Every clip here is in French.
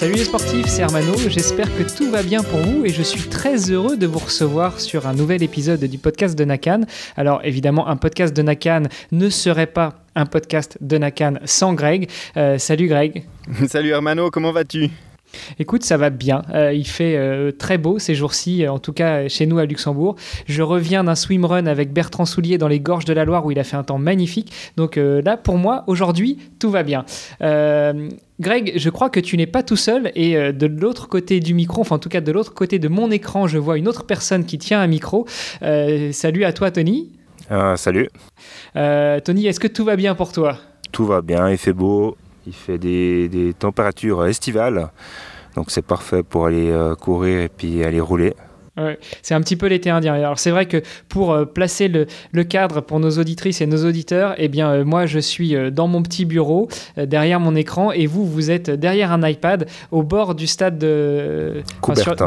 Salut les sportifs, c'est Hermano, j'espère que tout va bien pour vous et je suis très heureux de vous recevoir sur un nouvel épisode du podcast de Nakan. Alors évidemment, un podcast de Nakan ne serait pas un podcast de Nakan sans Greg. Euh, salut Greg. salut Hermano, comment vas-tu? Écoute, ça va bien. Euh, il fait euh, très beau ces jours-ci, en tout cas chez nous à Luxembourg. Je reviens d'un swimrun avec Bertrand Soulier dans les gorges de la Loire où il a fait un temps magnifique. Donc euh, là, pour moi, aujourd'hui, tout va bien. Greg, je crois que tu n'es pas tout seul et de l'autre côté du micro, enfin en tout cas de l'autre côté de mon écran, je vois une autre personne qui tient un micro. salut à toi, Tony. salut. Tony, est-ce que tout va bien pour toi? Tout va bien, il fait beau, il fait des, températures estivales, donc c'est parfait pour aller euh, courir et puis aller rouler c'est un petit peu l'été indien. Alors c'est vrai que pour euh, placer le, cadre pour nos auditrices et nos auditeurs, eh bien euh, moi je suis euh, dans mon petit bureau derrière mon écran et vous vous êtes derrière un iPad au bord du stade de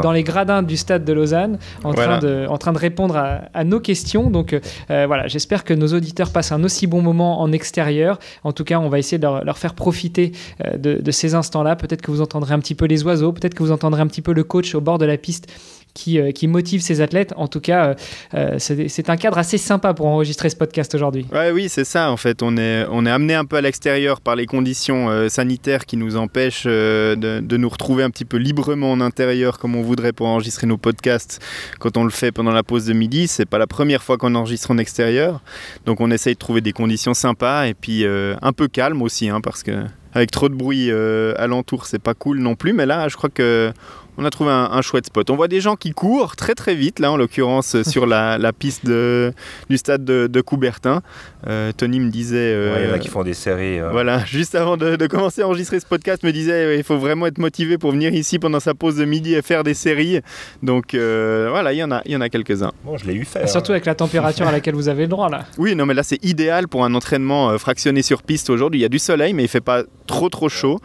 dans les gradins du stade de Lausanne en train de en train de répondre à, nos questions. Donc voilà, j'espère que nos auditeurs passent un aussi bon moment en extérieur. En tout cas, on va essayer de leur, faire profiter de, de ces instants-là. Peut-être que vous entendrez un petit peu les oiseaux, peut-être que vous entendrez un petit peu le coach au bord de la piste qui, euh, qui motive ses athlètes. En tout cas, euh, euh, c'est un cadre assez sympa pour enregistrer ce podcast aujourd'hui. Ouais, oui, c'est ça. En fait, on est, on est amené un peu à l'extérieur par les conditions sanitaires qui nous empêchent de, de, nous retrouver un petit peu librement en intérieur comme on voudrait pour enregistrer nos podcasts quand on le fait pendant la pause de midi. C'est pas la première fois qu'on enregistre en extérieur. Donc on essaye de trouver des conditions sympas et puis un peu calmes aussi, hein, parce que avec trop de bruit alentour, c'est pas cool non plus. Mais là, je crois que on a trouvé un, chouette spot. On voit des gens qui courent très très vite, là en l'occurrence sur la, piste du stade de, Coubertin. Euh, Tony me disait... Euh, il y en a qui font des séries. Euh. Voilà, juste avant de, commencer à enregistrer ce podcast, me disait il faut vraiment être motivé pour venir ici pendant sa pause de midi et faire des séries. Donc voilà, il y en a, il y en a quelques-uns. Bon, je l'ai eu fait. Surtout avec la température à laquelle vous avez le droit là. Oui, non mais là c'est idéal pour un entraînement fractionné sur piste aujourd'hui. Il y a du soleil mais il fait pas trop trop chaud.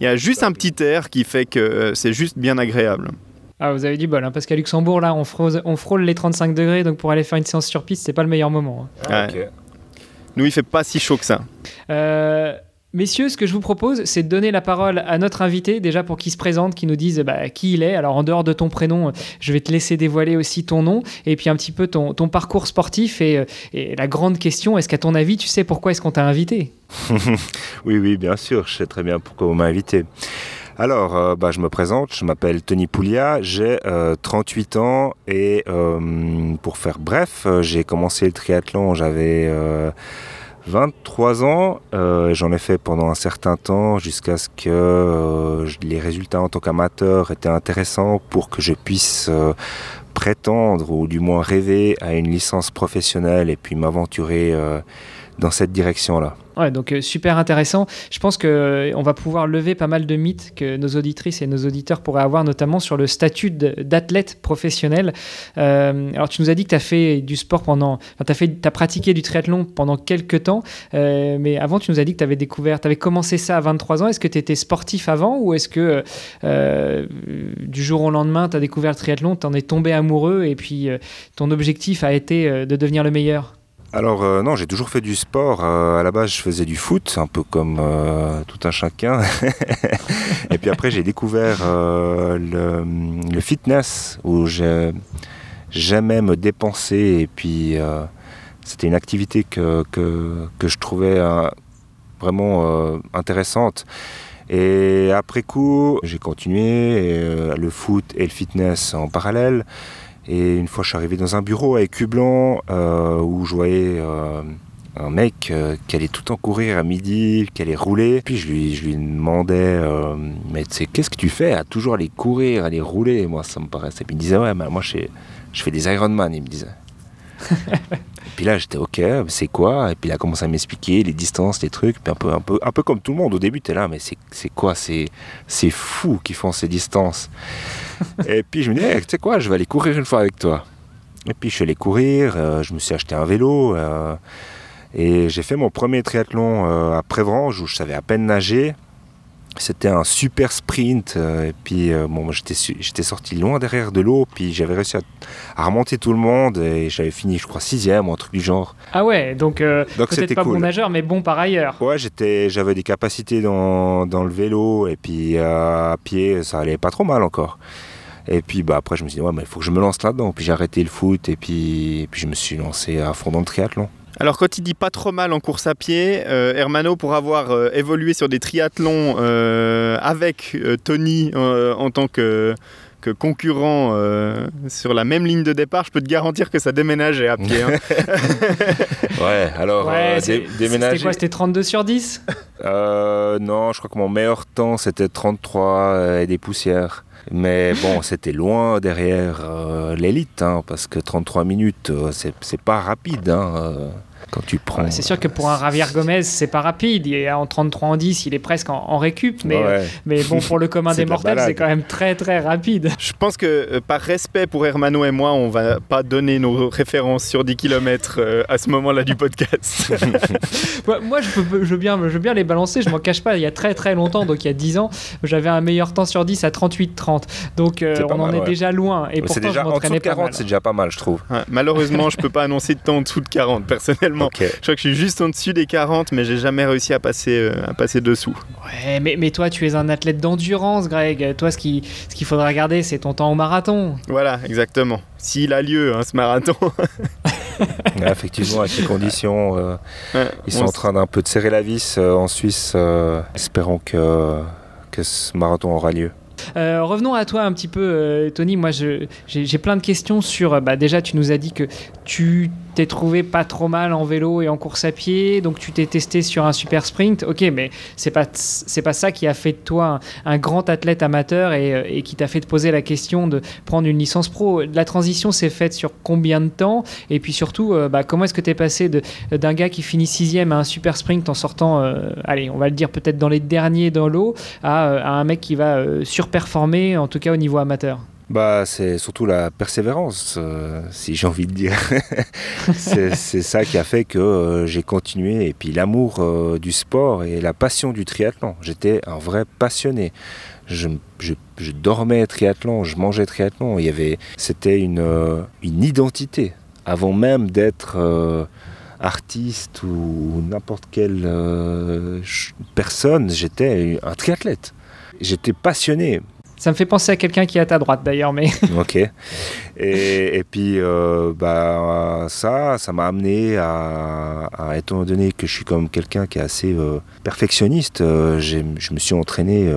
Il y a juste un petit air qui fait que euh, c'est juste bien agréable. Ah, vous avez du bol, hein, parce qu'à Luxembourg, là, on frôle, on frôle, les 35 degrés, donc pour aller faire une séance sur piste, c'est pas le meilleur moment. Hein. Ah, Nous, il fait pas si chaud que ça. Euh, Messieurs, ce que je vous propose, c'est de donner la parole à notre invité, déjà pour qu'il se présente, qu'il nous dise bah, qui il est. Alors, en dehors de ton prénom, je vais te laisser dévoiler aussi ton nom et puis un petit peu ton, parcours sportif. Et, la grande question, est-ce qu'à ton avis, tu sais pourquoi est-ce qu'on t'a invité? Oui, oui, bien sûr, je sais très bien pourquoi vous m'avez invité. Alors, euh, bah, je me présente, je m'appelle Tony Poulia, j'ai 38 euh, ans et euh, pour faire bref, j'ai commencé le triathlon, j'avais 23 ans, euh, j'en ai fait pendant un certain temps jusqu'à ce que euh, les résultats en tant qu'amateur étaient intéressants pour que je puisse euh, prétendre ou du moins rêver à une licence professionnelle et puis m'aventurer dans cette direction-là. Ouais, donc euh, super intéressant. Je pense qu'on euh, va pouvoir lever pas mal de mythes que nos auditrices et nos auditeurs pourraient avoir, notamment sur le statut d'athlète professionnel. Euh, alors, tu nous as dit que tu as fait du sport pendant. tu as, as, pratiqué du triathlon pendant quelques temps, mais avant, tu nous as dit que tu avais découvert. Tu avais commencé ça à 23 ans. Est-ce que tu étais sportif avant ou est-ce que du jour au lendemain, tu as découvert le triathlon, tu en es tombé amoureux et puis ton objectif a été de devenir le meilleur? Alors euh, non, j'ai toujours fait du sport. Euh, à la base, je faisais du foot, un peu comme euh, tout un chacun. et puis après, j'ai découvert le, fitness, où j'aimais me dépenser. Et puis, c'était une activité que, je trouvais vraiment intéressante. Et après coup, j'ai continué le foot et le fitness en parallèle. Et une fois, je suis arrivé dans un bureau avec Cublan euh, où je voyais euh, un mec euh, qui allait tout le temps courir à midi, qui allait rouler. Puis je lui, demandais, mais tu sais, qu'est-ce que tu fais à toujours aller courir, aller rouler? Moi, ça me paraissait. Puis il me disait, ouais, moi, je, je fais des Ironman, il me disait. et puis là, j'étais ok, c'est quoi? Et puis il a commencé à m'expliquer les distances, les trucs. Puis un peu, un peu, un peu comme tout le monde. Au début, tu es là, mais c'est quoi? C'est fou qui font ces distances. et puis je me disais, tu sais quoi, je vais aller courir une fois avec toi. Et puis je suis allé courir, euh, je me suis acheté un vélo. Euh, et j'ai fait mon premier triathlon euh, à Prévrange où je savais à peine nager. C'était un super sprint. euh, et puis, euh, bon, j'étais sorti loin derrière de l'eau. Puis, j'avais réussi à, à remonter tout le monde. Et j'avais fini, je crois, sixième ou un truc du genre. Ah ouais, donc euh, Donc, peut-être c'était pas cool. bon nageur, mais bon par ailleurs. Ouais, j'avais des capacités dans, dans le vélo. Et puis, euh, à pied, ça allait pas trop mal encore. Et puis, bah, après, je me suis dit, ouais, mais il faut que je me lance là-dedans. Puis, j'ai arrêté le foot. Et puis, et puis, je me suis lancé à fond dans le triathlon. Alors quand il dit pas trop mal en course à pied, euh, Hermano pour avoir euh, évolué sur des triathlons euh, avec euh, Tony euh, en tant que, que concurrent euh, sur la même ligne de départ, je peux te garantir que ça déménageait à pied. hein. Ouais, alors, Ouais, euh, c'était quoi C'était 32 sur 10 Euh, non, je crois que mon meilleur temps c'était 33 euh, et des poussières. Mais bon, c'était loin derrière euh, l'élite, hein, parce que 33 minutes, euh, c'est pas rapide hein, euh, quand tu prends. Ouais, C'est sûr que pour un Javier Gomez, c'est pas rapide. Il est en 33 en 10, il est presque en, en récup. Mais, Ouais. mais bon, pour le commun des mortels, c'est quand même très très rapide. Je pense que euh, par respect pour Hermano et moi, on va pas donner nos références sur 10 km à ce moment-là du podcast. Moi, je, peux, je, veux bien, je veux bien les balancer, je m'en cache pas. Il y a très très longtemps, donc il y a 10 ans, j'avais un meilleur temps sur 10 à 38-30. Donc euh, on en est ouais. déjà loin. Et c'est pourtant, déjà je m'entraînais de pas 40, mal. c'est déjà pas mal, je trouve. Ouais, Malheureusement, je peux pas annoncer de temps en dessous de 40 personnellement. Je crois que je suis juste en dessus des 40, mais j'ai jamais réussi à passer, euh, à passer dessous. Ouais, mais, mais toi, tu es un athlète d'endurance, Greg. Toi, ce qu'il ce qu'il faudra regarder, c'est ton temps au marathon. Voilà, exactement. S'il a lieu, hein, ce marathon. Ouais, effectivement, avec les conditions, euh, Ouais, ils on sont en train d'un peu de serrer la vis euh, en Suisse. euh, espérons que, que ce marathon aura lieu. Euh, revenons à toi un petit peu, euh, Tony. Moi, je- j'ai j'ai plein de questions sur. euh, Bah, déjà, tu nous as dit que tu t'es trouvé pas trop mal en vélo et en course à pied, donc tu t'es testé sur un super sprint. Ok, mais c'est pas c'est pas ça qui a fait de toi un, grand athlète amateur et, euh, et qui t'a fait te poser la question de prendre une licence pro. La transition s'est faite sur combien de temps? Et puis surtout, euh, bah, comment est-ce que tu es passé d'un gars qui finit sixième à un super sprint en sortant, euh, allez, on va le dire peut-être dans les derniers dans l'eau, à, un mec qui va surperformer, en tout cas au niveau amateur? Bah, c'est surtout la persévérance, euh, si j'ai envie de dire. c'est ça qui a fait que euh, j'ai continué. Et puis l'amour euh, du sport et la passion du triathlon. J'étais un vrai passionné. Je, je- je dormais triathlon, je mangeais triathlon. Il y avait, c'était une, une identité avant même d'être artiste ou n'importe quelle personne. J'étais un triathlète. J'étais passionné. Ça me fait penser à quelqu'un qui est à ta droite d'ailleurs, mais Ok. Et, puis, euh, bah, ça, ça m'a amené à, à, étant donné que je suis comme quelqu'un qui est assez euh, perfectionniste, euh, je me suis entraîné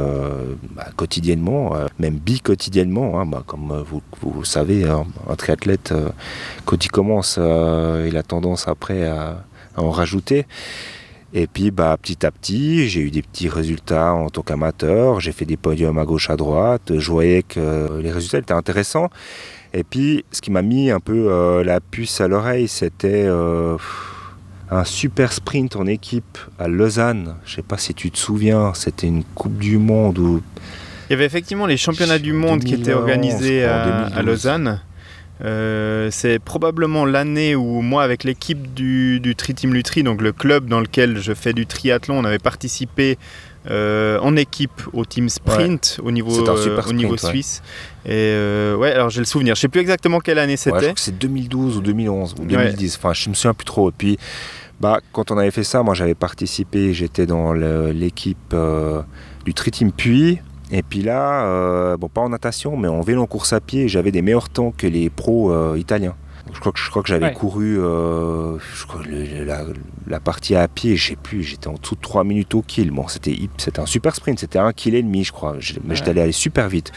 bah, quotidiennement, même bi-quotidiennement. hein, bah, comme vous, vous savez, un, un triathlète, quand il commence, il a tendance après à en rajouter. Et puis bah, petit à petit, j'ai eu des petits résultats en tant qu'amateur, j'ai fait des podiums à gauche, à droite, je voyais que les résultats étaient intéressants. Et puis ce qui m'a mis un peu euh, la puce à l'oreille, c'était euh, un super sprint en équipe à Lausanne. Je sais pas si tu te souviens, c'était une Coupe du Monde où Il y avait effectivement les championnats du monde qui étaient 2011, organisés je crois, en à, 2012. à Lausanne. Euh, c'est probablement l'année où moi, avec l'équipe du, du Tri-Team Lutri, donc le club dans lequel je fais du triathlon, on avait participé euh, en équipe au team sprint au niveau, euh, au niveau ouais. suisse. Et ouais, alors j'ai le souvenir. Je sais plus exactement quelle année c'était. c'est 2012 ou 2011 ou Ouais. 2010. Enfin, je me souviens plus trop. Et puis, bah, quand on avait fait ça, moi j'avais participé. J'étais dans l'équipe du Tri-Team Puy. Et puis là, euh, bon, pas en natation, mais en vélo en course à pied, j'avais des meilleurs temps que les pros euh, italiens. Donc, je crois que je crois que j'avais Ouais. couru euh, je crois, le- le- la, la partie à pied, je sais plus, j'étais en dessous de 3 minutes au kill. Bon, c'était c'était un super sprint, c'était un kill et demi, je crois. Je- Mais Ouais. j'étais allé aller super vite.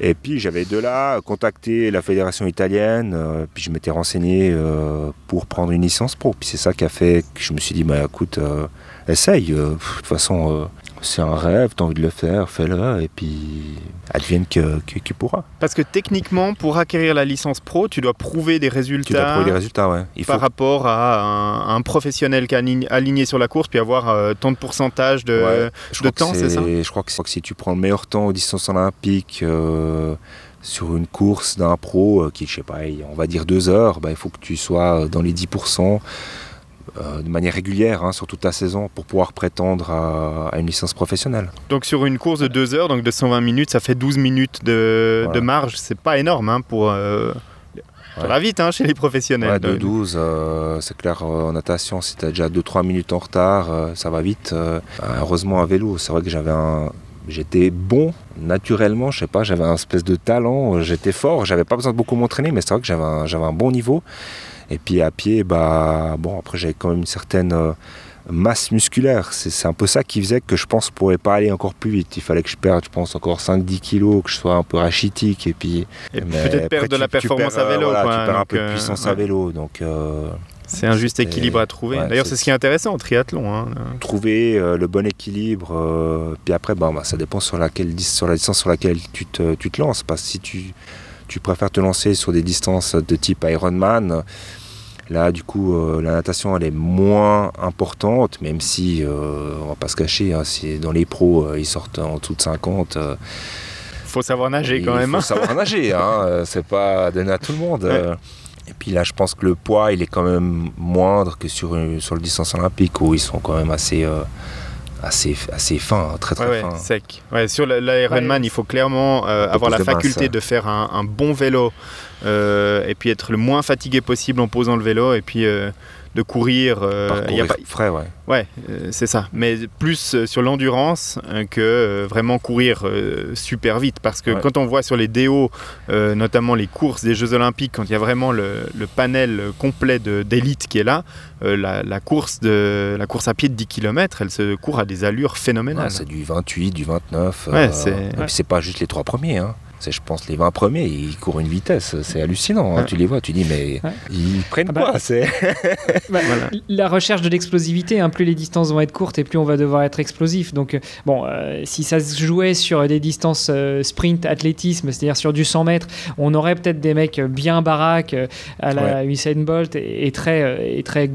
Et puis j'avais de là contacté la fédération italienne, euh, puis je m'étais renseigné euh, pour prendre une licence pro. Puis c'est ça qui a fait que je me suis dit, bah écoute, euh, essaye. de toute façon, c'est un rêve, t'as envie de le faire, fais-le, et puis advienne que, que, qui pourra. Parce que techniquement, pour acquérir la licence pro, tu dois prouver des Tu dois résultats trouver des résultats, ouais. Il faut par rapport à un, un professionnel qui est aligné, sur la course, puis avoir euh, tant de pourcentage de. Ouais. de que temps, c'est ça Je crois que, si tu prends le meilleur temps aux distances olympiques euh, sur une course d'un pro euh, qui, je sais pas, on va dire deux heures, bah, il faut que tu sois dans les 10%. De manière régulière hein, sur toute la saison pour pouvoir prétendre à, une licence professionnelle. Donc sur une course de 2 heures, donc de 120 minutes, ça fait 12 minutes de, marge. C'est pas énorme hein, pour... Ça va vite hein, chez les professionnels. Ouais, 12, c'est clair, en natation, si tu déjà 2-3 minutes en retard, ça va vite. heureusement, à vélo, c'est vrai que j'avais un, j'étais bon naturellement, je sais pas, j'avais un espèce de talent, j'étais fort, j'avais pas besoin de beaucoup m'entraîner, mais c'est vrai que j'avais un, j'avais un bon niveau. Et puis à pied, bah bon, après j'avais quand même une certaine euh, masse musculaire. C'est, un peu ça qui faisait que je pense que je pourrais pas aller encore plus vite. Il fallait que je perde, je pense, encore 5-10 kilos, que je sois un peu rachitique et puis. peut-être perdre de la performance à vélo. tu perds un peu de euh, puissance à vélo, donc. Euh, c'est un juste équilibre à trouver. D'ailleurs, c'est ce qui est intéressant en triathlon. Hein. Trouver euh, le bon équilibre. Euh, puis après, bah, ça dépend sur, laquelle, sur la distance sur laquelle tu te, tu te lances. Parce que si tu, tu préfères te lancer sur des distances de type Ironman, là, du coup, euh, la natation, elle est moins importante, même si, on va pas se cacher, hein, si dans les pros, ils sortent en dessous de 50 faut savoir nager quand même. Il faut savoir nager, hein, c'est pas donné à tout le monde. Et puis là, je pense que le poids, il est quand même moindre que sur, sur le distance olympique où ils sont quand même assez, euh, assez, assez fins, hein, très très ouais, fins. sec. Ouais, sur l'Ironman, il faut clairement euh, avoir la faculté de faire un, un bon vélo euh, et puis être le moins fatigué possible en posant le vélo et puis de courir. Euh, y a pas... frais, ouais. Ouais, euh, c'est ça. Mais plus euh, sur l'endurance hein, que vraiment courir super vite. Parce que quand on voit sur les DO, notamment les courses des Jeux Olympiques, quand il y a vraiment le, panel complet d'élite qui est là, la, course de, la course à pied de 10 km, elle se court à des allures phénoménales. c'est du 28, du 29. Ouais, c'est pas juste les trois premiers. Hein je pense, les 20 premiers, ils courent une vitesse, c'est hallucinant. Hein. Tu les vois, tu dis, mais ils prennent ah bah, quoi bah, La recherche de l'explosivité, hein, plus les distances vont être courtes et plus on va devoir être explosif. Donc, euh, bon, euh, si ça se jouait sur des distances euh, sprint, athlétisme, c'est-à-dire sur du 100 mètres, on aurait peut-être des mecs bien baraques à la Usain Bolt et, très, et très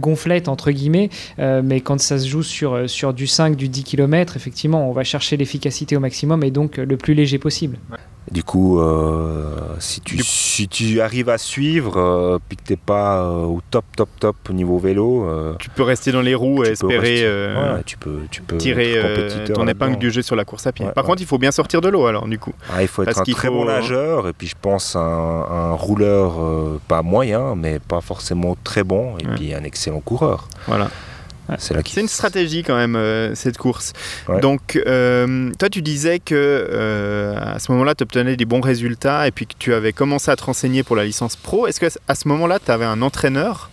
entre guillemets. mais quand ça se joue sur, sur du 5, du 10 km, effectivement, on va chercher l'efficacité au maximum et donc le plus léger possible. Du coup, euh, si, tu, si tu arrives à suivre, euh, puis que tu n'es pas euh, au top, top, top au niveau vélo, tu peux rester dans les roues et espérer tu peux, tu peux tirer ton épingle du jeu sur la course à pied. Par contre, il faut bien sortir de l'eau alors, du coup. Ah, il faut être un très bon nageur et puis je pense un, un rouleur pas moyen, mais pas forcément très bon et puis un excellent coureur. Voilà. C'est une stratégie quand même, euh, cette course. Donc, euh, toi, tu disais que euh, à ce moment-là, tu obtenais des bons résultats et puis que tu avais commencé à te renseigner pour la licence pro. Est-ce qu'à ce moment-là, tu avais un entraîneur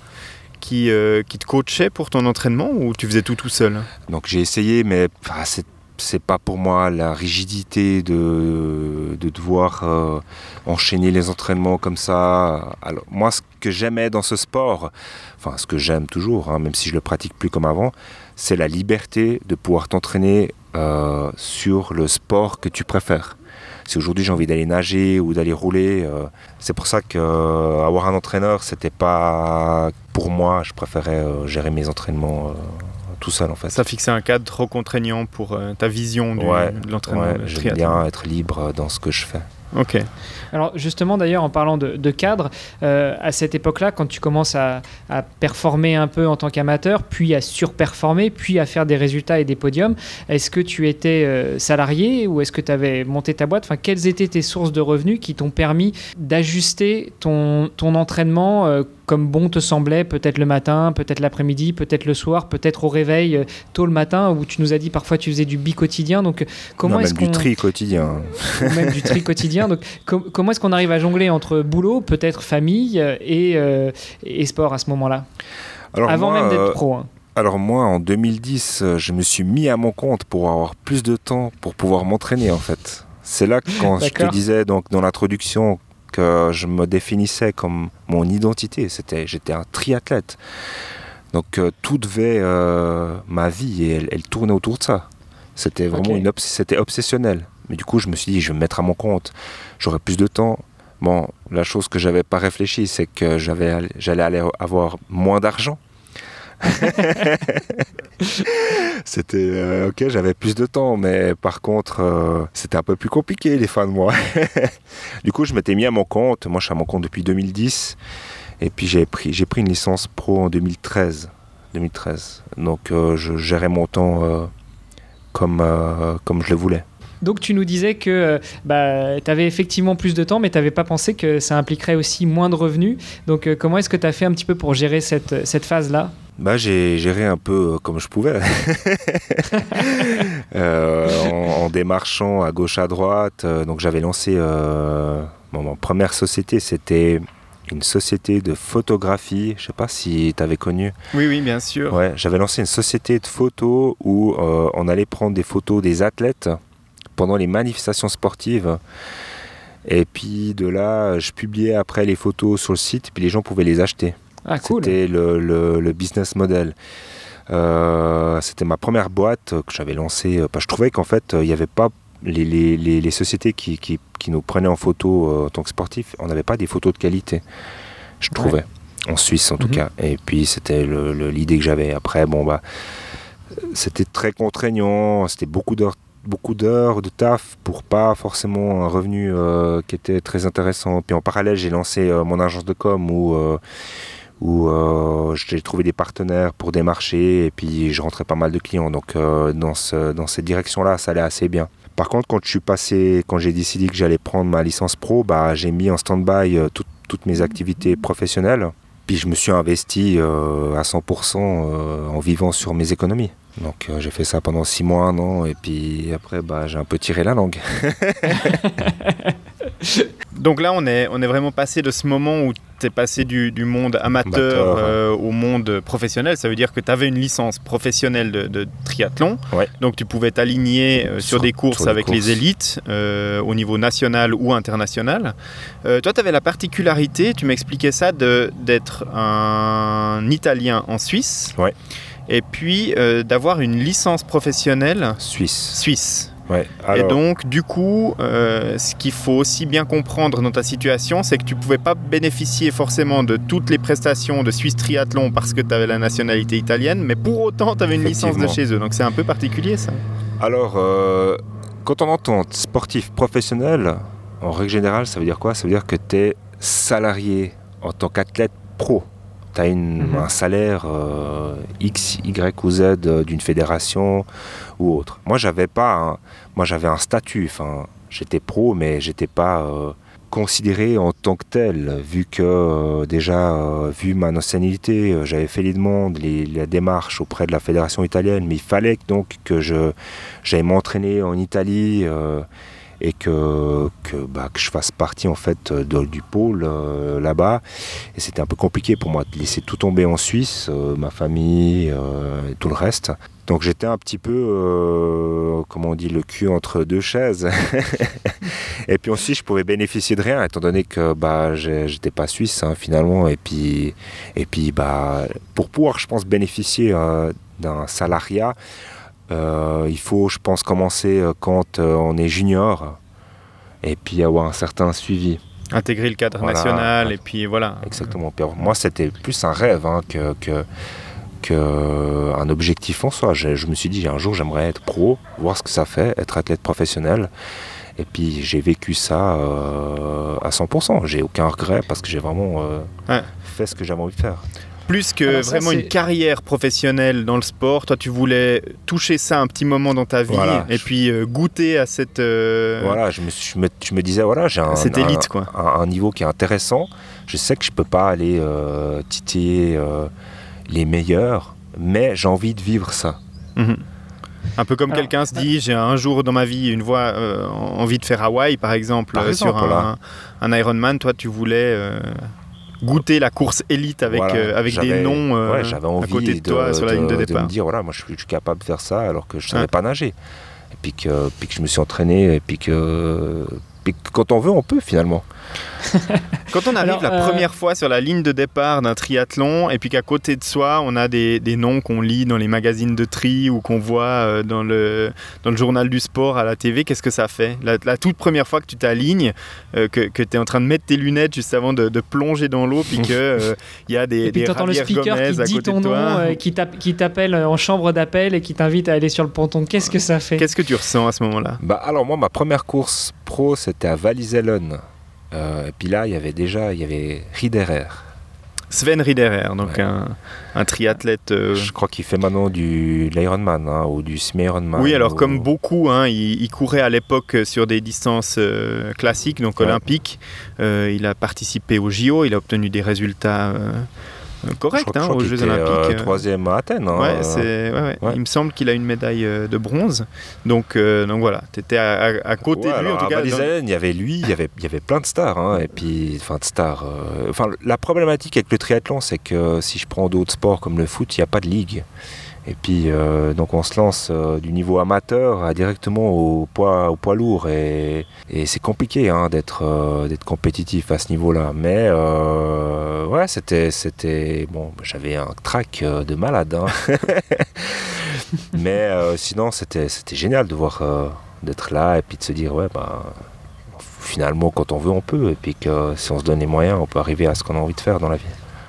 qui, qui te coachait pour ton entraînement ou tu faisais tout tout seul? Donc, j'ai essayé, mais c'est c'est pas pour moi la rigidité de, de devoir euh, enchaîner les entraînements comme ça. Alors, moi, ce que j'aimais dans ce sport, enfin, ce que j'aime toujours, hein, même si je le pratique plus comme avant, c'est la liberté de pouvoir t'entraîner euh, sur le sport que tu préfères. Si aujourd'hui j'ai envie d'aller nager ou d'aller rouler, euh, c'est pour ça que avoir un entraîneur, c'était pas pour moi. Je préférais gérer mes entraînements tout seul en fait. Ça fixait un cadre trop contraignant pour euh, ta vision du, de l'entraînement. Ouais, j'aime bien être libre dans ce que je fais. Ok. Alors justement d'ailleurs en parlant de, cadre, euh, à cette époque-là, quand tu commences à, performer un peu en tant qu'amateur, puis à surperformer, puis à faire des résultats et des podiums, est-ce que tu étais euh, salarié ou est-ce que tu avais monté ta boîte? Enfin, Quelles étaient tes sources de revenus qui t'ont permis d'ajuster ton, ton entraînement comme bon te semblait, peut-être le matin, peut-être l'après-midi, peut-être le soir, peut-être au réveil euh, tôt le matin, où tu nous as dit parfois tu faisais du bi-quotidien. Donc euh, comment est-ce qu'on... du tri quotidien. même du tri quotidien. Donc comment est-ce qu'on arrive à jongler entre boulot, peut-être famille euh, et, et sport à ce moment-là? Avant même d'être pro. Hein. Alors moi, en 2010, je me suis mis à mon compte pour avoir plus de temps pour pouvoir m'entraîner en fait. C'est là que quand je te disais donc dans l'introduction je me définissais comme mon identité. C'était, j'étais un triathlète. Donc euh, tout devait, euh, ma vie, et elle, tournait autour de ça. C'était vraiment une c'était obsessionnel. Mais du coup, je me suis dit, je vais me mettre à mon compte. J'aurai plus de temps. Bon, la chose que j'avais pas réfléchi, c'est que j'avais, j'allais aller avoir moins d'argent. c'était euh, ok, j'avais plus de temps, mais par contre, euh, c'était un peu plus compliqué les fins de mois. du coup, je m'étais mis à mon compte. Moi, je suis à mon compte depuis 2010. Et puis, j'ai pris, une licence pro en 2013. 2013. Donc euh, je gérais mon temps comme, je le voulais. Donc tu nous disais que bah, tu avais effectivement plus de temps, mais tu n'avais pas pensé que ça impliquerait aussi moins de revenus. Donc comment est-ce que tu as fait un petit peu pour gérer cette phase-là? Bah, j'ai géré un peu euh, comme je pouvais. Euh, en, en démarchant à gauche à droite. Euh, donc j'avais lancé euh, bon, ma première société, c'était une société de photographie. Je sais pas si tu avais connu. Oui, oui, bien sûr. Ouais, j'avais lancé une société de photos où euh, on allait prendre des photos des athlètes pendant les manifestations sportives. Et puis de là, je publiais après les photos sur le site, puis les gens pouvaient les acheter. Ah cool. C'était le, le- le business model. Euh, C'était ma première boîte que j'avais lancée. euh, je trouvais qu'en fait, euh, il n'y avait pas les, les- les- les sociétés qui, qui- qui nous prenaient en photo euh, en tant que sportifs, on n'avait pas des photos de qualité. Je Ouais. trouvais. En Suisse en tout Mhm. cas. Et puis c'était l'idée que j'avais. Après, bon bah, c'était très contraignant. C'était beaucoup d'heures beaucoup d'heures de taf pour pas forcément un revenu euh, qui était très intéressant. Puis en parallèle, j'ai lancé euh, mon agence de com où, euh, où euh, j'ai trouvé des partenaires pour démarcher et puis je rentrais pas mal de clients. Donc euh, dans, ce- dans cette direction-là, ça allait assez bien. Par contre, quand je suis passé, quand j'ai décidé que j'allais prendre ma licence pro, bah, j'ai mis en stand-by euh, tout- toutes mes activités professionnelles. Puis je me suis investi euh, à 100% euh, en vivant sur mes économies. Donc j'ai fait ça pendant six mois, un an, et puis après bah, j'ai un peu tiré la langue. Donc là, on est, on est vraiment passé de ce moment où tu es passé du, du monde amateur Amateur, euh, au monde professionnel. Ça veut dire que tu avais une licence professionnelle de, de triathlon. Ouais. Donc tu pouvais t'aligner euh, sur, Sur- des courses sur les avec les élites euh, au niveau national ou international. Toi, tu avais la particularité, tu m'expliquais ça, d'être un Italien en Suisse. Ouais. Et puis d'avoir une licence professionnelle Suisse. suisse. Ouais. Et donc, du coup, euh, ce qu'il faut aussi bien comprendre dans ta situation, c'est que tu pouvais pas bénéficier forcément de toutes les prestations de Suisse Triathlon parce que tu avais la nationalité italienne, mais pour autant, tu avais une licence de chez eux. Donc, c'est un peu particulier, ça. alors euh, quand on entend sportif professionnel, en règle générale, ça veut dire quoi? Ça veut dire que tu es salarié en tant qu'athlète pro. Tu as Mhm. un salaire euh, X, Y ou Z euh, d'une fédération ou autre. Moi, j'avais pas un, moi j'avais un statut. Enfin, j'étais pro, mais j'étais pas euh, considéré en tant que tel, vu que euh, déjà, vu ma nationalité, j'avais fait les demandes, les, la démarche auprès de la fédération italienne, mais il fallait donc que je j'aille m'entraîner en Italie et que, que, bah, que je fasse partie en fait de- du pôle euh, là-bas. Et c'était un peu compliqué pour moi de laisser tout tomber en Suisse, euh, ma famille euh, et tout le reste. Donc j'étais un petit peu, euh, comment on dit, le cul entre deux chaises. et puis aussi, je pouvais bénéficier de rien, étant donné que bah, j'étais pas suisse hein, finalement. Et puis, et puis bah, pour pouvoir, je pense, bénéficier euh, d'un salariat, euh, il faut, je pense, commencer euh, quand euh, on est junior et puis avoir un certain suivi. Intégrer le cadre Voilà. national, et puis voilà. Exactement. Puis moi, c'était plus un rêve hein, que, que, que un objectif en soi. Je, je me suis dit, un jour, j'aimerais être pro, voir ce que ça fait, être athlète professionnel. Et puis, j'ai vécu ça euh, à 100%. J'ai aucun regret parce que j'ai vraiment euh, Ouais. fait ce que j'avais envie de faire. Plus que Alors vraiment une carrière professionnelle dans le sport, toi, tu voulais toucher ça un petit moment dans ta vie, Voilà. et puis euh, goûter à cette... euh, Voilà, je me, je me, je me disais, voilà, j'ai un, Cette un- élite, quoi. un- un niveau qui est intéressant. Je sais que je peux pas aller euh, titiller euh, les meilleurs, mais j'ai envie de vivre ça. Mhm. Un peu comme Alors, quelqu'un se dit, j'ai un jour dans ma vie une voie, euh, envie de faire Hawaï, par exemple, Par exemple, sur un, voilà. un Ironman. Toi, tu voulais euh, goûter la course élite avec, Voilà, euh, avec des noms euh, ouais, j'avais à côté de toi sur la ligne de départ. me dire, voilà, moi je suis, je suis capable de faire ça alors que je savais Ouais. pas nager. Et puis que, puis que je me suis entraîné, et puis que, puis que quand on veut, on peut finalement. Quand on arrive Alors, la euh, première fois sur la ligne de départ d'un triathlon et puis qu'à côté de soi on a des, des noms qu'on lit dans les magazines de tri ou qu'on voit euh, dans, le, dans le journal du sport à la TV, qu'est-ce que ça fait? La, la toute première fois que tu t'alignes, euh, que, que tu es en train de mettre tes lunettes juste avant de, de plonger dans l'eau puis qu'il y a des, Et puis des tu entends le speaker Gomez qui dit ton nom, euh, qui t'app- qui t'appelle en chambre d'appel et qui t'invite à aller sur le ponton. Qu'est-ce que ça fait? Qu'est-ce que tu ressens à ce moment-là? Bah, alors moi, ma première course pro, c'était à Vallisellen. Euh, et puis là, il y avait déjà, il y avait Riederer. Sven Riederer, donc un, un, triathlète. Euh, Je crois qu'il fait maintenant du l'Ironman hein, ou du semi-Ironman. Oui, alors comme beaucoup, hein, il, courait à l'époque sur des distances euh, classiques, donc olympiques. Euh, il a participé au JO, il a obtenu des résultats correct hein, aux Jeux Olympiques. Euh, troisième à Athènes. Hein, ouais, ouais, ouais. Il me semble qu'il a une médaille euh, de bronze. Donc, euh, donc voilà, tu étais à, à, côté de lui. En tout cas, il y avait lui, il y avait, il y avait plein de stars. Hein, et puis, enfin, de stars. enfin, la problématique avec le triathlon, c'est que si je prends d'autres sports comme le foot, il n'y a pas de ligue. Et puis, euh, donc on se lance euh, du niveau amateur directement au poids, au poids lourd. Et, et c'est compliqué hein, d'être euh, d'être compétitif à ce niveau-là. Mais ouais, c'était. bon, j'avais un track de malade. Hein. Mais sinon, c'était génial de voir d'être là et puis de se dire, ouais, bah finalement, quand on veut, on peut. Et puis que si on se donne les moyens, on peut arriver à ce qu'on a envie de faire dans la vie.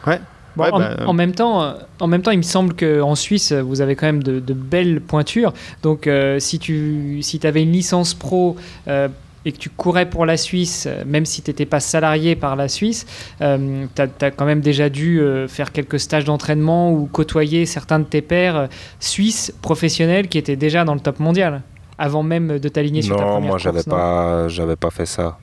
Ouais, bah, en, même temps, euh, en même temps, il me semble qu'en Suisse, vous avez quand même de, belles pointures. Donc, euh, si tu si avais une licence pro euh, et que tu courais pour la Suisse, même si tu n'étais pas salarié par la Suisse, tu as, quand même déjà dû faire quelques stages d'entraînement ou côtoyer certains de tes pairs suisses professionnels qui étaient déjà dans le top mondial avant même de t'aligner sur ta première Non, moi j'avais pas, j'avais pas fait ça.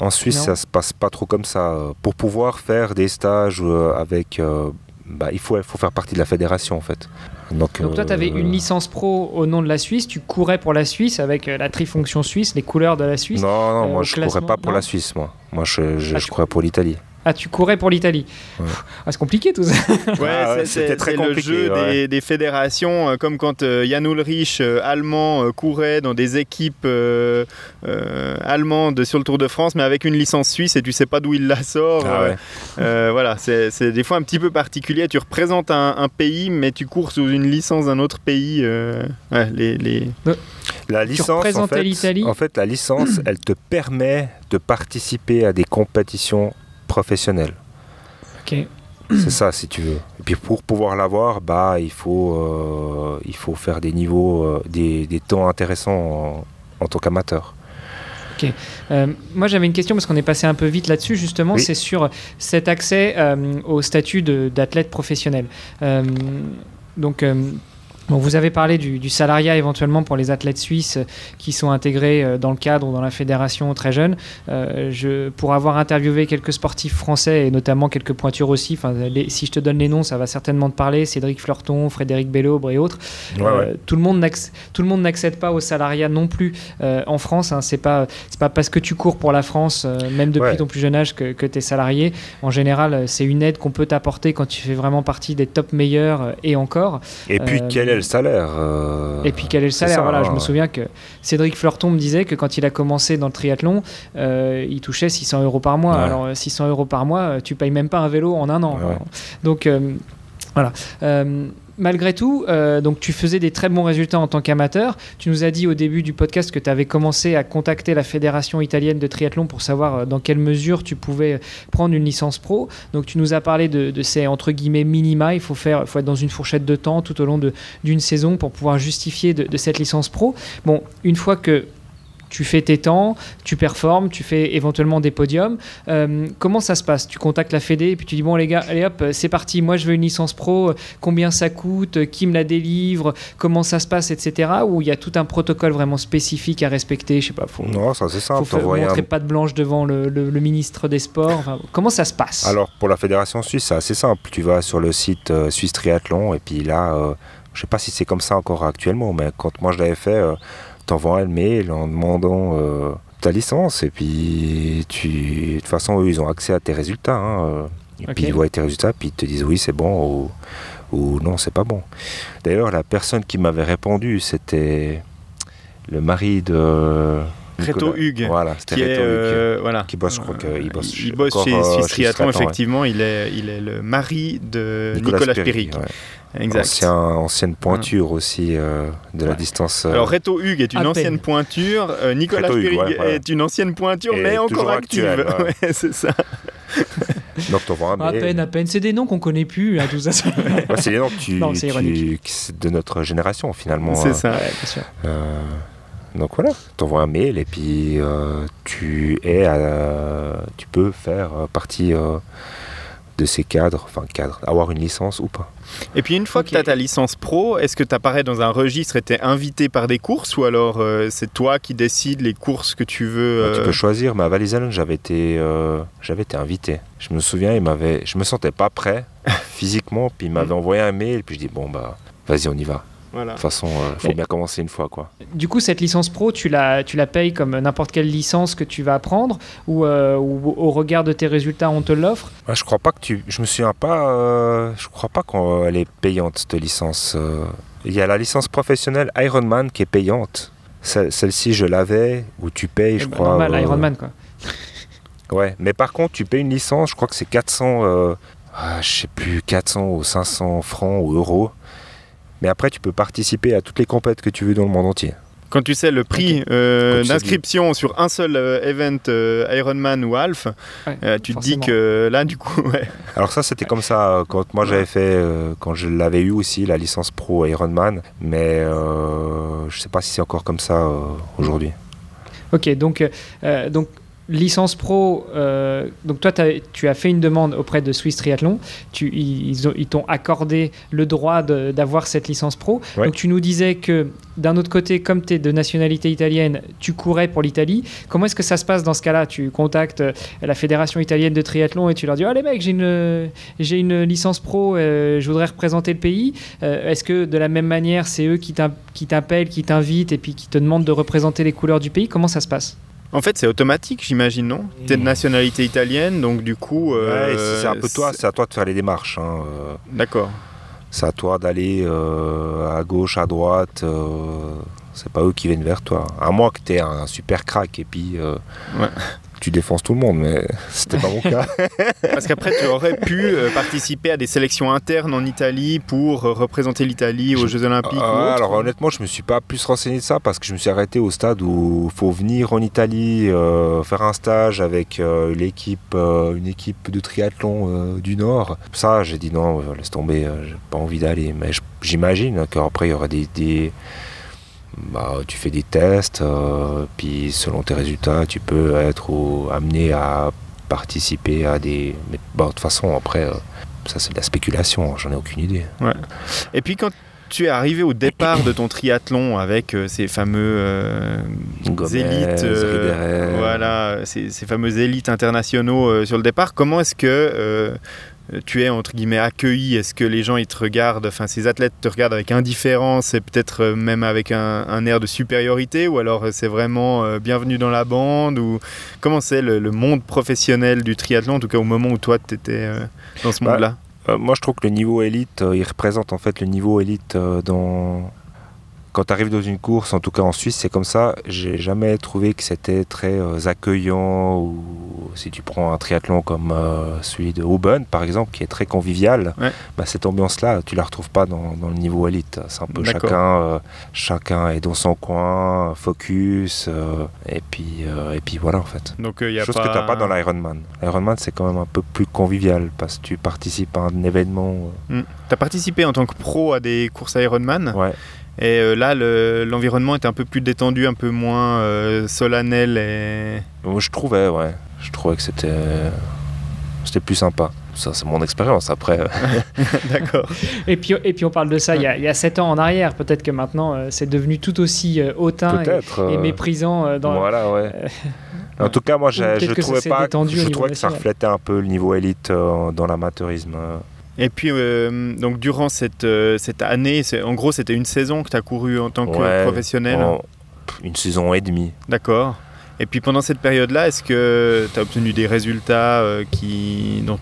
En Suisse, ça se passe pas trop comme ça. Pour pouvoir faire des stages euh, avec, euh, bah, il faut, faut faire partie de la fédération en fait. Donc, Donc toi, tu avais une euh, licence pro au nom de la Suisse, tu courais pour la Suisse avec la trifonction suisse, les couleurs de la Suisse. Non, non, moi je courais pas pour la Suisse, moi. Moi je, je, ah, courais pour l'Italie. Ah, tu courais pour l'Italie. Ah, c'est compliqué tout ça. Ouais, ah, c'était très le jeu des, fédérations, euh, comme quand euh, Jan Ulrich, euh, allemand, courait dans des équipes allemandes sur le Tour de France, mais avec une licence suisse et tu sais pas d'où il la sort. Ah voilà, c'est des fois un petit peu particulier. Tu représentes un, pays, mais tu cours sous une licence d'un autre pays. les, les... La licence, en fait, en fait, la licence, elle te permet de participer à des compétitions professionnel. C'est ça, si tu veux. Et puis pour pouvoir l'avoir, bah, il, faut, euh, il faut faire des niveaux, euh, des, des, temps intéressants en, tant qu'amateur. Ok. Euh, moi, j'avais une question parce qu'on est passé un peu vite là-dessus, justement. C'est sur cet accès au statut d'athlète professionnel. donc, vous avez parlé du, salariat éventuellement pour les athlètes suisses euh, qui sont intégrés euh, dans le cadre ou dans la fédération très jeunes. Euh, je, pour avoir interviewé quelques sportifs français et notamment quelques pointures aussi, enfin, si je te donne les noms, ça va certainement te parler. Cédric Fleurton, Frédéric Bellobre et autres. Tout le monde n'accède pas au salariat non plus en France. Hein. C'est pas c'est pas parce que tu cours pour la France, même depuis ton plus jeune âge, que, que tu es salarié. En général, c'est une aide qu'on peut t'apporter quand tu fais vraiment partie des top meilleurs et encore. Et puis quel est le salaire euh, Et puis quel est le salaire Voilà, je me souviens que Cédric Fleurton me disait que quand il a commencé dans le triathlon, euh, il touchait 600 euros par mois. Alors 600 euros par mois, tu payes même pas un vélo en un an. Donc euh, voilà malgré tout, euh, donc tu faisais des très bons résultats en tant qu'amateur. Tu nous as dit au début du podcast que tu avais commencé à contacter la fédération italienne de triathlon pour savoir euh, dans quelle mesure tu pouvais prendre une licence pro. Donc tu nous as parlé de, ces entre guillemets minima. Il faut faire, faut être dans une fourchette de temps tout au long d'une saison pour pouvoir justifier de, de cette licence pro. Bon, une fois que tu fais tes temps, tu performes, tu fais éventuellement des podiums. Euh, comment ça se passe? Tu contactes la Fédé et puis tu dis bon les gars, allez hop, c'est parti, moi je veux une licence pro, combien ça coûte, qui me la délivre, comment ça se passe, etc. Ou il y a tout un protocole vraiment spécifique à respecter, je sais pas. Faut, non, ça c'est simple. Faut montrer pas de blanche devant le, ministre des Sports. comment ça se passe? Alors pour la fédération suisse, c'est assez simple. Tu vas sur le site euh, Suisse Triathlon et puis là, euh, je sais pas si c'est comme ça encore actuellement, mais quand moi je l'avais fait t'envoies un mail en demandant euh, ta licence et puis tu de toute façon eux ils ont accès à tes résultats hein, euh, et puis ils voient tes résultats puis ils te disent oui c'est bon ou, non c'est pas bon. D'ailleurs la personne qui m'avait répondu c'était le mari de Reto Hugues, voilà, qui, est, euh, voilà. qui bosse, je crois qu'il bosse, il bosse chez Triathlon, effectivement, il, est, il est le mari de Nicolas, Nicolas Exact. ancienne pointure aussi euh, de la distance. Euh, Alors Reto Hugues est une ancienne pointure, euh, Nicolas Spirig est une ancienne pointure, mais encore active. c'est ça. Donc un À peine, à peine. C'est des noms qu'on connaît plus, à tout ça. c'est des noms tu, de notre génération finalement. C'est ça, bien sûr. donc voilà, t'envoies un mail et puis tu es, tu peux faire partie de ces cadres, enfin cadres, avoir une licence ou pas. Et puis une fois que tu as ta licence pro, est-ce que tu apparais dans un registre et tu es invité par des courses ou alors euh, c'est toi qui décides les courses que tu veux Bah, Tu euh, peux choisir, mais à Valaisanne, j'avais été, euh, j'avais été invité. Je me souviens, il m'avait, je me sentais pas prêt physiquement, puis il m'avait envoyé un mail, puis je dis bon bah vas-y on y va. Voilà. De toute façon, il faut Mais- bien commencer une fois quoi. Du coup, cette licence pro, tu la, tu la payes comme n'importe quelle licence que tu vas prendre ou, euh, ou au regard de tes résultats, on te l'offre? Ouais, je crois pas que tu, je me souviens pas, euh, je crois pas qu'elle est payante cette licence. euh. Il y a la licence professionnelle Ironman qui est payante. Celle- Celle-ci, je l'avais, où tu payes, Eh je ben, crois. Normal, euh, Ironman, quoi. Ouais, mais par contre, tu payes une licence, je crois que c'est 400, euh, ah, je sais plus, 400 ou 500 francs ou euros. Mais après, tu peux participer à toutes les compètes que tu veux dans le monde entier. Quand tu sais le prix euh, sais d'inscription sur un seul euh, event euh, Ironman ou Half, Ouais, euh, tu te dis que là du coup, ouais. Alors ça, c'était comme ça quand moi j'avais fait, euh, quand je l'avais eu aussi, la licence pro Ironman. Mais euh, je sais pas si c'est encore comme ça euh, aujourd'hui. Ok, donc, euh, donc licence pro, euh, donc toi tu as fait une demande auprès de Swiss Triathlon, tu, ils ils ont- ils t'ont accordé le droit d'avoir cette licence pro. Ouais. Donc tu nous disais que d'un autre côté, comme tu es de nationalité italienne, tu courais pour l'Italie. Comment est-ce que ça se passe dans ce cas-là? Tu contactes euh, la fédération italienne de triathlon et tu leur dis, ah les mecs, j'ai une, j'ai une licence pro, euh, je voudrais représenter le pays. Euh, est-ce que de la même manière, c'est eux qui t'appellent, qui t'invitent et puis qui te demandent de représenter les couleurs du pays? Comment ça se passe? En fait, c'est automatique, j'imagine, non T'es de nationalité italienne, donc du coup. euh, Ouais, c'est un peu toi, c'est à toi de faire les démarches. hein, euh. D'accord. C'est à toi d'aller euh, à gauche, à droite. euh, c'est pas eux qui viennent vers toi. À moins que tu aies un super crack et puis euh, Ouais. Tu défonces tout le monde, mais c'était pas mon cas. Parce qu'après, tu aurais pu euh, participer à des sélections internes en Italie pour euh, représenter l'Italie aux Jeux Olympiques. Ah, ou autre. alors honnêtement, je me suis pas plus renseigné de ça parce que je me suis arrêté au stade où il faut venir en Italie euh, faire un stage avec euh, l'équipe, une équipe de triathlon du Nord. Ça, j'ai dit non, laisse tomber, j'ai pas envie d'aller. Mais j'imagine qu'après il y aura des, des- bah, tu fais des tests, euh, puis selon tes résultats, tu peux être au- amené à participer à des. Mais bon, de toute façon, après, euh, ça c'est de la spéculation, j'en ai aucune idée. Et puis quand tu es arrivé au départ de ton triathlon avec euh, ces fameux euh, Gomez, élites, euh, voilà, ces, ces fameux élites internationaux sur le départ, comment est-ce que tu es entre guillemets accueilli Est-ce que les gens ils te regardent, enfin ces athlètes te regardent avec indifférence et peut-être euh, même avec un, un air de supériorité, ou alors euh, c'est vraiment euh, bienvenue dans la bande ou comment c'est le, le monde professionnel du triathlon, en tout cas au moment où toi tu étais dans ce Bah, monde-là? Euh, moi, je trouve que le niveau élite, euh, il représente en fait le niveau élite euh, dans. Quand tu arrives dans une course, en tout cas en Suisse, c'est comme ça. J'ai jamais trouvé que c'était très euh, accueillant. Ou si tu prends un triathlon comme euh, celui de Auburn, par exemple, qui est très convivial, Ouais. bah, cette ambiance-là, tu la retrouves pas dans, dans le niveau élite. C'est un peu D'accord. chacun, euh, chacun est dans son coin, focus, et puis et puis voilà en fait. Donc y a Chose pas... que tu n'as pas dans l'Ironman. L'Ironman, c'est quand même un peu plus convivial parce que tu participes à un événement. Tu as participé en tant que pro à des courses Ironman Ouais. Et euh, là le- l'environnement est un peu plus détendu, un peu moins euh, solennel et Moi, je trouvais, ouais. Je trouvais que c'était. C'était plus sympa. Ça, c'est mon expérience. Après, d'accord. et puis, et puis on parle de ça il y a, il y a 7 ans en arrière. Peut-être que maintenant euh, c'est devenu tout aussi euh, hautain et, euh, méprisant euh, dans, Voilà, ouais. euh, En tout cas, moi, je ça trouvais pas. Je trouvais que ça reflétait un peu le niveau élite euh, dans l'amateurisme. Et puis euh, donc durant cette, euh, cette année, en gros c'était une saison que tu as couru en tant que Ouais, professionnel. en- Une saison et demie. D'accord. Et puis pendant cette période-là, est-ce que tu as obtenu des résultats euh, qui... dont-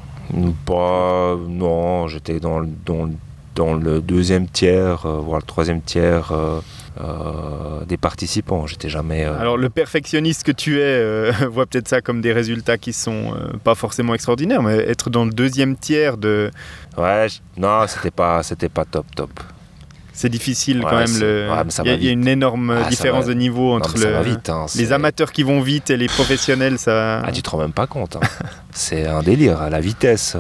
Pas. Non, j'étais dans, le- dans, dans le deuxième tiers, euh, voire le troisième tiers euh, des participants. J'étais jamais. euh, Alors le perfectionniste que tu es euh, voit peut-être ça comme des résultats qui sont pas forcément extraordinaires, mais être dans le deuxième tiers de... Ouais, je- non, c'était pas, c'était pas top top. C'est difficile Ouais, quand même. Le... ouais, il, y a, y une énorme Ah, différence va. de niveau entre le- vite. hein, les amateurs qui vont vite et les professionnels. Ça... Ah, tu te rends même pas compte. hein. c'est un délire, à la vitesse.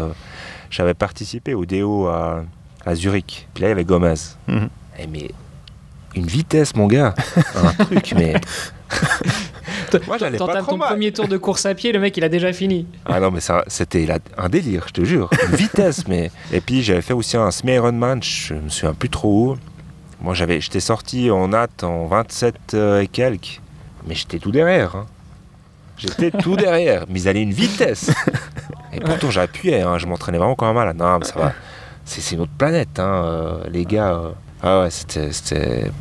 J'avais participé au DO à, à Zurich. Puis là, il y avait Gomez. Mhm. Eh, mais une vitesse, mon gars. un truc, mais. Moi, j'allais pas trop ton mal. premier tour de course à pied, le mec il a déjà fini. Ah non, mais ça, c'était un délire, je te jure. Une vitesse, mais. Et puis j'avais fait aussi un semi-Ironman, je me souviens plus trop où. Moi, j'avais, j'étais sorti en hâte en 27 euh, et quelques, mais j'étais tout derrière. hein. J'étais tout derrière, mais ils allaient une vitesse. Et pourtant, j'appuyais, hein, je m'entraînais vraiment quand même mal. Non, mais ça va. C'est, c'est une autre planète, hein, euh, les gars. euh. Ah ouais, c'était.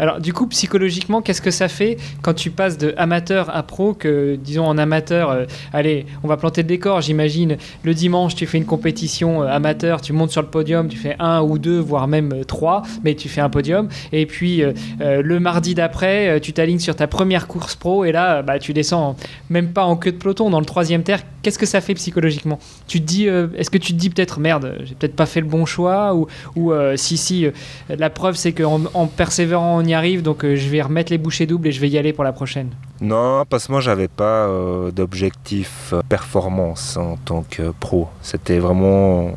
Alors du coup psychologiquement qu'est-ce que ça fait quand tu passes de amateur à pro que disons en amateur euh, allez on va planter le décor j'imagine. Le dimanche tu fais une compétition euh, amateur tu montes sur le podium tu fais un ou deux voire même euh, trois mais tu fais un podium. Et puis le mardi d'après tu t'alignes sur ta première course pro et là bah, tu descends en- même pas en queue de peloton dans le troisième terre. Qu'est-ce que ça fait psychologiquement? Tu dis est-ce que tu te dis peut-être merde j'ai peut-être pas fait le bon choix ou, ou si si la preuve, c'est qu'en en persévérant, arrive, donc euh, je vais remettre les bouchées doubles et je vais y aller pour la prochaine. Non, parce que moi, j'avais pas euh, d'objectif euh, performance en tant que pro. C'était vraiment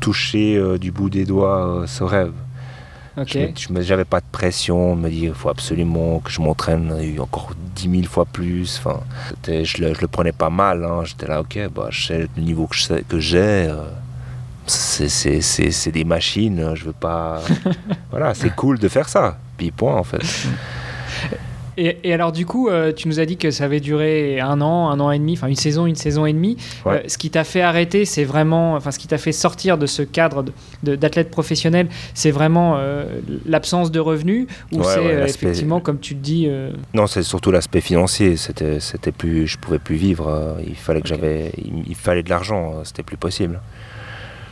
toucher du bout des doigts ce rêve. Ok. Je j'avais pas de pression, me dire il faut absolument que je m'entraîne encore 10 000 fois plus. Enfin, c'était- je, le, je le prenais pas mal. hein. J'étais là, ok, bah, je sais le niveau que j'ai. c'est- des machines, je veux pas. voilà, c'est cool de faire ça. Puis point en fait. Et, et alors, du coup, euh, tu nous as dit que ça avait duré un an, un an et demi, enfin une saison, une saison et demie. Ouais. Euh, ce qui t'a fait arrêter, c'est vraiment, enfin, ce qui t'a fait sortir de ce cadre d'athlète professionnel, c'est vraiment euh, l'absence de revenus ou Ouais, c'est ouais, effectivement, comme tu te dis, Non, c'est surtout l'aspect financier. C'était, c'était plus, je pouvais plus vivre. Il fallait que j'avais, il, il fallait de l'argent. C'était plus possible.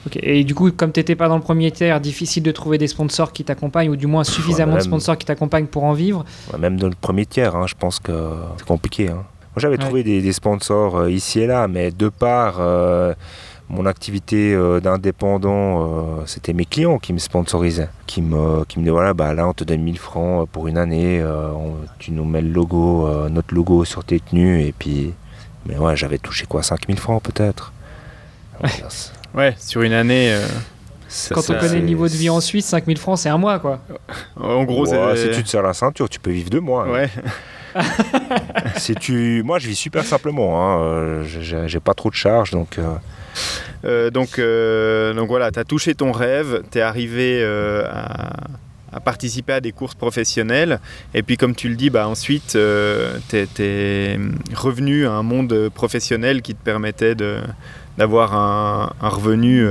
Ok. Et du coup, comme tu n'étais pas dans le premier tiers, difficile de trouver des sponsors qui t'accompagnent ou du moins suffisamment de même- sponsors qui t'accompagnent pour en vivre. Ouais, Même dans le premier tiers, hein, je pense que c'est compliqué. hein. Moi, j'avais Ouais. trouvé des, des sponsors euh, ici et là, mais de par euh, mon activité euh, d'indépendant, euh, c'était mes clients qui me sponsorisaient, qui me, qui me disaient voilà, bah là, on te donne 1000 francs pour une année, on- tu nous mets le logo, notre logo sur tes tenues, et puis, mais ouais, j'avais touché quoi, 5000 francs peut-être? Ouais, sur une année. euh, ça- Quand on ça- connaît le niveau de vie en Suisse, 5000 francs, c'est un mois, quoi. En gros, Ouais, c'est. si tu te serres la ceinture, tu peux vivre deux mois. hein. Ouais. Si tu... Moi, je vis super simplement. Hein. euh, j'ai- pas trop de charges, donc. euh, Euh, donc, euh, donc voilà, tu as touché ton rêve, tu es arrivé euh, à, à participer à des courses professionnelles. Et puis, comme tu le dis, bah, ensuite, tu es, revenu à un monde professionnel qui te permettait de- d'avoir un, un revenu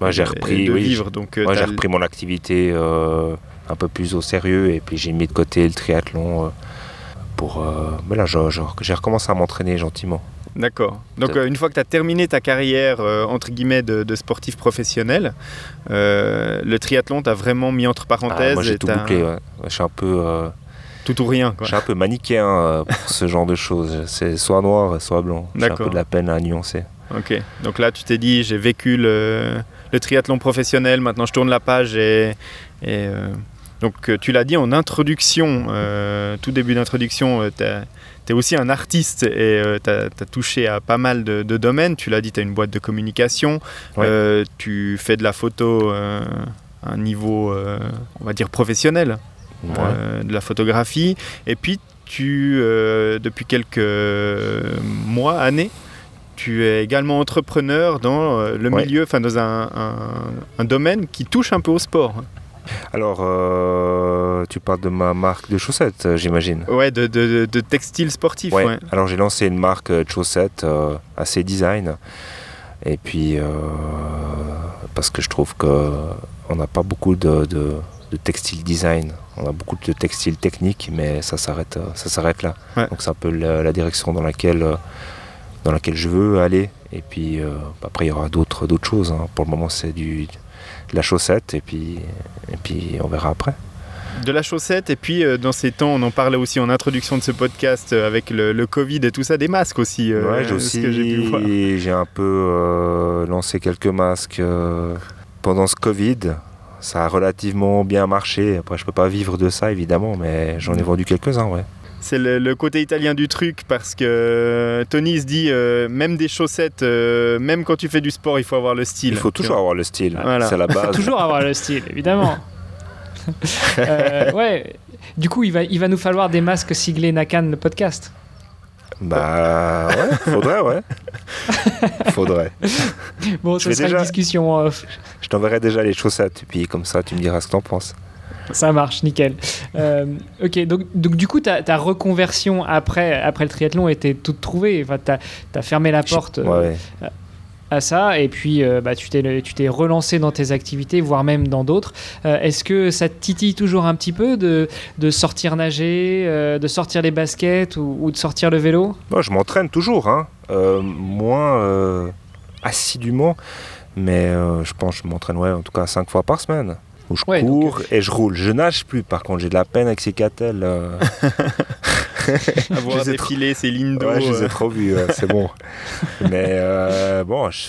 moi, j'ai repris. de oui, vivre. Donc, euh, Moi, t'as j'ai repris mon activité euh, un peu plus au sérieux et puis j'ai mis de côté le triathlon pour. mais là, je- je- j'ai recommencé à m'entraîner gentiment. D'accord. Donc euh, une fois que tu as terminé ta carrière euh, entre guillemets de, de sportif professionnel, euh, le triathlon t'a vraiment mis entre Ah, parenthèses moi, j'ai tout t'as bouclé. ouais. Je suis un peu, tout ou rien. je Quoi. suis un peu manichéen pour ce genre de choses. C'est soit noir, soit blanc. J'ai un peu de la peine à nuancer. Ok. Donc là tu t'es dit j'ai vécu le, le triathlon professionnel, maintenant je tourne la page et, et, euh, donc euh, tu l'as dit en introduction, euh, tout début d'introduction, tu es aussi un artiste et tu as, touché à pas mal de, de domaines. Tu l'as dit, tu as une boîte de communication, Ouais. euh, tu fais de la photo euh, à un niveau, euh, on va dire, professionnel. Ouais. euh, de la photographie. Et puis, tu, euh, depuis quelques mois, années, tu es également entrepreneur dans euh, le Ouais. milieu, enfin dans un, un- un domaine qui touche un peu au sport. Alors, euh, tu parles de ma marque de chaussettes, euh, j'imagine. Ouais, de, de, de textile sportif. Ouais. ouais. Alors j'ai lancé une marque de chaussettes euh, assez design. Et puis euh, parce que je trouve que on n'a pas beaucoup de, de, de textile design. On a beaucoup de textile technique, mais ça s'arrête, ça s'arrête là. Ouais. Donc c'est un peu la, la direction dans laquelle, dans laquelle je veux aller. Et puis euh, après il y aura d'autres, choses. hein. Pour le moment c'est du de la chaussette et puis et puis on verra après. De la chaussette, et puis euh, dans ces temps, on en parlait aussi en introduction de ce podcast euh, avec le, le Covid et tout ça, des masques aussi. Ouais, j'ai aussi j'ai un peu lancé quelques masques pendant ce Covid. Ça a relativement bien marché. Après, je peux pas vivre de ça évidemment, mais j'en ai vendu quelques-uns, ouais. C'est le, le côté italien du truc parce que Tony se dit euh, même des chaussettes, euh, même quand tu fais du sport, il faut avoir le style. Il faut toujours avoir le style. Voilà. C'est la base. Toujours avoir le style, évidemment. Euh, ouais. Du coup, il va, il va nous falloir des masques siglés Nakan, le podcast. Bah ouais, faudrait, ouais. faudrait. Bon, vais sera déjà- une discussion en off. Je t'enverrai déjà les chaussettes, puis comme ça, tu me diras ce que t'en penses. Ça marche, nickel. Euh, ok, donc, donc du coup, ta, ta reconversion après, après le triathlon était toute trouvée. Enfin, tu as, fermé la porte euh, Ouais, à ça et puis euh, bah, tu t'es relancé dans tes activités, voire même dans d'autres. Euh, Est-ce que ça te titille toujours un petit peu de, de sortir nager, euh, de sortir les baskets ou, ou de sortir le vélo? Moi, je m'entraîne toujours, hein. Moins assidûment, mais je pense que je m'entraîne ouais, en tout cas cinq fois par semaine. Où je Ouais, donc, cours et je roule. Je nage plus, par contre, j'ai de la peine avec ces catelles. euh. Avoir les ai trop- défilé ces lignes d'eau. Ouais, je les ai euh, trop ouais, c'est bon. Mais euh, bon, je-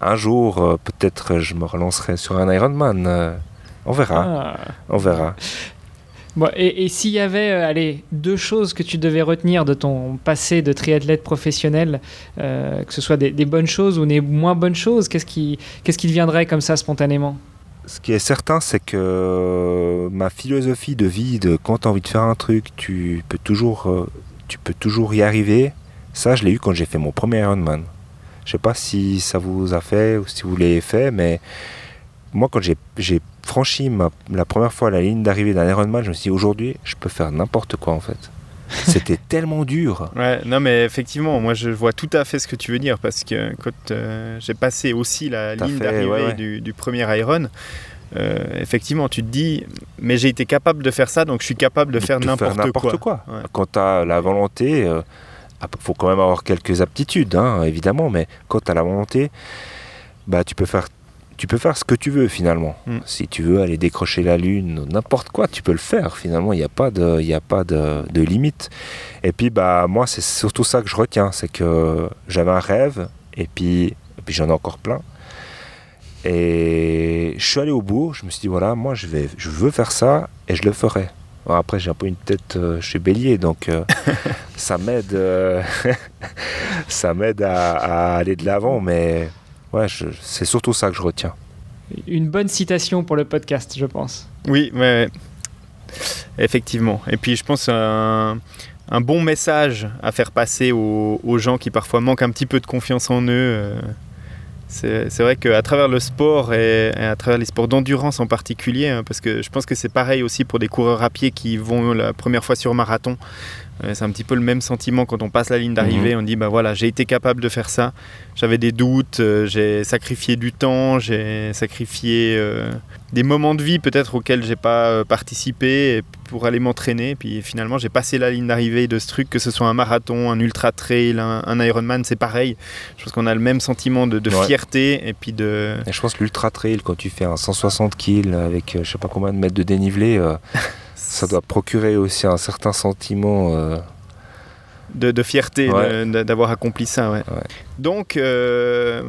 un jour, euh, peut-être je me relancerai sur un Ironman. euh, on verra, Ah. on verra. Bon, et et s'il y avait euh, allez, deux choses que tu devais retenir de ton passé de triathlète professionnel, euh, que ce soit des, des bonnes choses ou des moins bonnes choses, qu'est-ce qui, qu'est-ce qui te viendrait comme ça spontanément? Ce qui est certain, c'est que ma philosophie de vie, de quand tu as envie de faire un truc, tu peux toujours, euh, tu peux toujours y arriver. Ça, je l'ai eu quand j'ai fait mon premier Ironman. Je sais pas si ça vous a fait ou si vous l'avez fait, mais moi, quand j'ai franchi la première fois la ligne d'arrivée d'un Ironman, je me suis dit aujourd'hui, je peux faire n'importe quoi en fait. C'était tellement dur. Ouais, non mais effectivement, moi je vois tout à fait ce que tu veux dire parce que quand euh, j'ai passé aussi la ligne d'arrivée ouais, ouais. Du, du premier Iron, euh, effectivement tu te dis, mais j'ai été capable de faire ça, donc je suis capable de faire n'importe quoi. Ouais. Quand tu as la volonté, il faut quand même avoir quelques aptitudes, hein, évidemment, mais quand tu as la volonté, bah, tu, peux faire, tu peux faire ce que tu veux finalement. Mm. Si tu veux aller décrocher la Lune, n'importe quoi, tu peux le faire finalement, il n'y a pas, de, il y a pas de, de limite. Et puis bah, moi, c'est surtout ça que je retiens, c'est que j'avais un rêve, et puis, et puis j'en ai encore plein. Et je suis allé au bout, je me suis dit, voilà, moi je, vais, je veux faire ça, et je le ferai. Bon, après, j'ai un peu une tête, euh, je suis bélier, donc euh, ça m'aide, euh, ça m'aide à, à aller de l'avant, mais ouais, je- c'est surtout ça que je retiens. Une bonne citation pour le podcast, je pense. Oui, ouais, effectivement. Et puis je pense un, un bon message à faire passer aux, aux gens qui parfois manquent un petit peu de confiance en eux. euh, c'est c'est vrai qu'à travers le sport et, et à travers les sports d'endurance en particulier, hein, parce que je pense que c'est pareil aussi pour des coureurs à pied qui vont la première fois sur marathon. C'est un petit peu le même sentiment quand on passe la ligne d'arrivée. On dit bah voilà, j'ai été capable de faire ça. J'avais des doutes, euh, j'ai sacrifié du temps, j'ai sacrifié euh, des moments de vie peut-être auxquels j'ai pas euh, participé pour aller m'entraîner. Puis finalement, j'ai passé la ligne d'arrivée de ce truc, que ce soit un marathon, un ultra trail, un, un Ironman, c'est pareil. Je pense qu'on a le même sentiment de, de Ouais. fierté et puis de. Et je pense que l'ultra trail, quand tu fais un 160 kills avec je sais pas combien de mètres de dénivelé, ça doit procurer aussi un certain sentiment. euh, de, de fierté Ouais. d'avoir accompli ça. Ouais. Ouais. Donc, euh,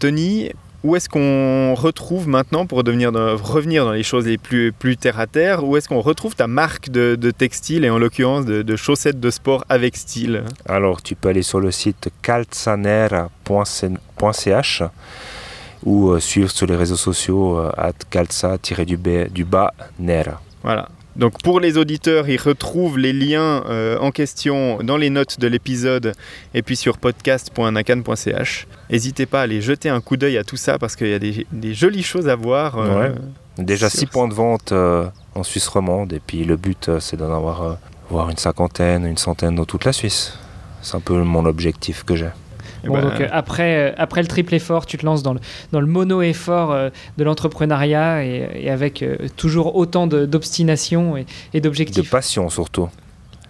Tony, où est-ce qu'on retrouve maintenant, pour devenir dans- revenir dans les choses les plus, plus terre à terre, où est-ce qu'on retrouve ta marque de, de textile et en l'occurrence de, de chaussettes de sport avec style? Alors, tu peux aller sur le site calzanera.ch ou euh, suivre sur les réseaux sociaux at calza-du-bas nera. Voilà. Donc pour les auditeurs, ils retrouvent les liens euh, en question dans les notes de l'épisode et puis sur podcast.nakan.ch. N'hésitez pas à aller jeter un coup d'œil à tout ça parce qu'il y a des, des jolies choses à voir. euh, Ouais. Déjà Sur- 6 points de vente euh, en Suisse romande et puis le but c'est d'en avoir voire une cinquantaine, une centaine dans toute la Suisse. C'est un peu mon objectif que j'ai. Et Bon, ben, donc, euh, après, euh, après le triple effort, tu te lances dans le, dans le mono-effort euh, de l'entrepreneuriat et, et avec toujours autant de- d'obstination et, et De d'objectifs. passion surtout.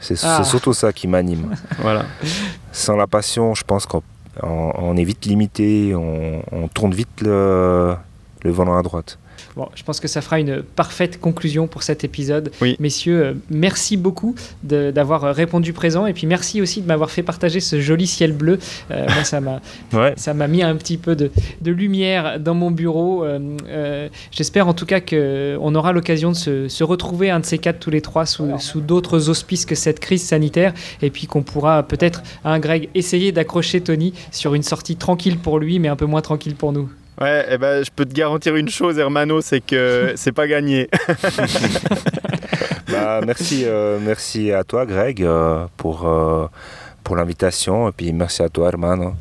C'est Ah. surtout ça qui m'anime. voilà. Sans la passion, je pense qu'on on- on est vite limité, on, on tourne vite le, le volant à droite. Bon, je pense que ça fera une parfaite conclusion pour cet épisode. Oui. Messieurs, euh, merci beaucoup de- d'avoir euh, répondu présent et puis merci aussi de m'avoir fait partager ce joli ciel bleu. Euh, moi, ça m'a Ouais. ça m'a mis un petit peu de, de lumière dans mon bureau. Euh, euh, J'espère en tout cas qu'on aura l'occasion de se, se retrouver un de ces quatre tous les trois sous, sous d'autres auspices que cette crise sanitaire et puis qu'on pourra peut-être, hein, Greg, essayer d'accrocher Tony sur une sortie tranquille pour lui mais un peu moins tranquille pour nous. Ouais, eh ben, je peux te garantir une chose, Hermano, c'est que c'est pas gagné. bah, merci, euh, merci à toi, Greg, euh, pour, euh, pour l'invitation. Et puis merci à toi, Hermano.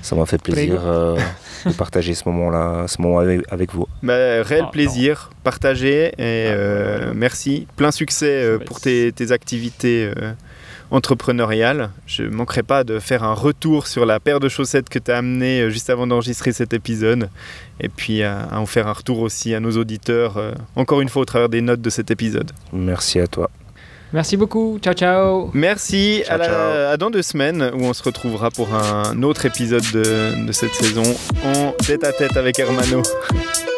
Ça m'a fait plaisir euh, de partager ce moment-là, ce moment avec, avec vous. Bah, réel ah, plaisir, partagé et ah, merci. Plein succès pour tes, tes activités entrepreneuriale. Je ne manquerai pas de faire un retour sur la paire de chaussettes que tu as amenée euh, juste avant d'enregistrer cet épisode. Et puis à, à, en faire un retour aussi à nos auditeurs, euh, encore une fois au travers des notes de cet épisode. Merci à toi. Merci beaucoup. Ciao, ciao. Merci. Ciao, à, la, ciao. à, dans deux semaines où on se retrouvera pour un autre épisode de, de cette saison en tête à tête avec Hermano.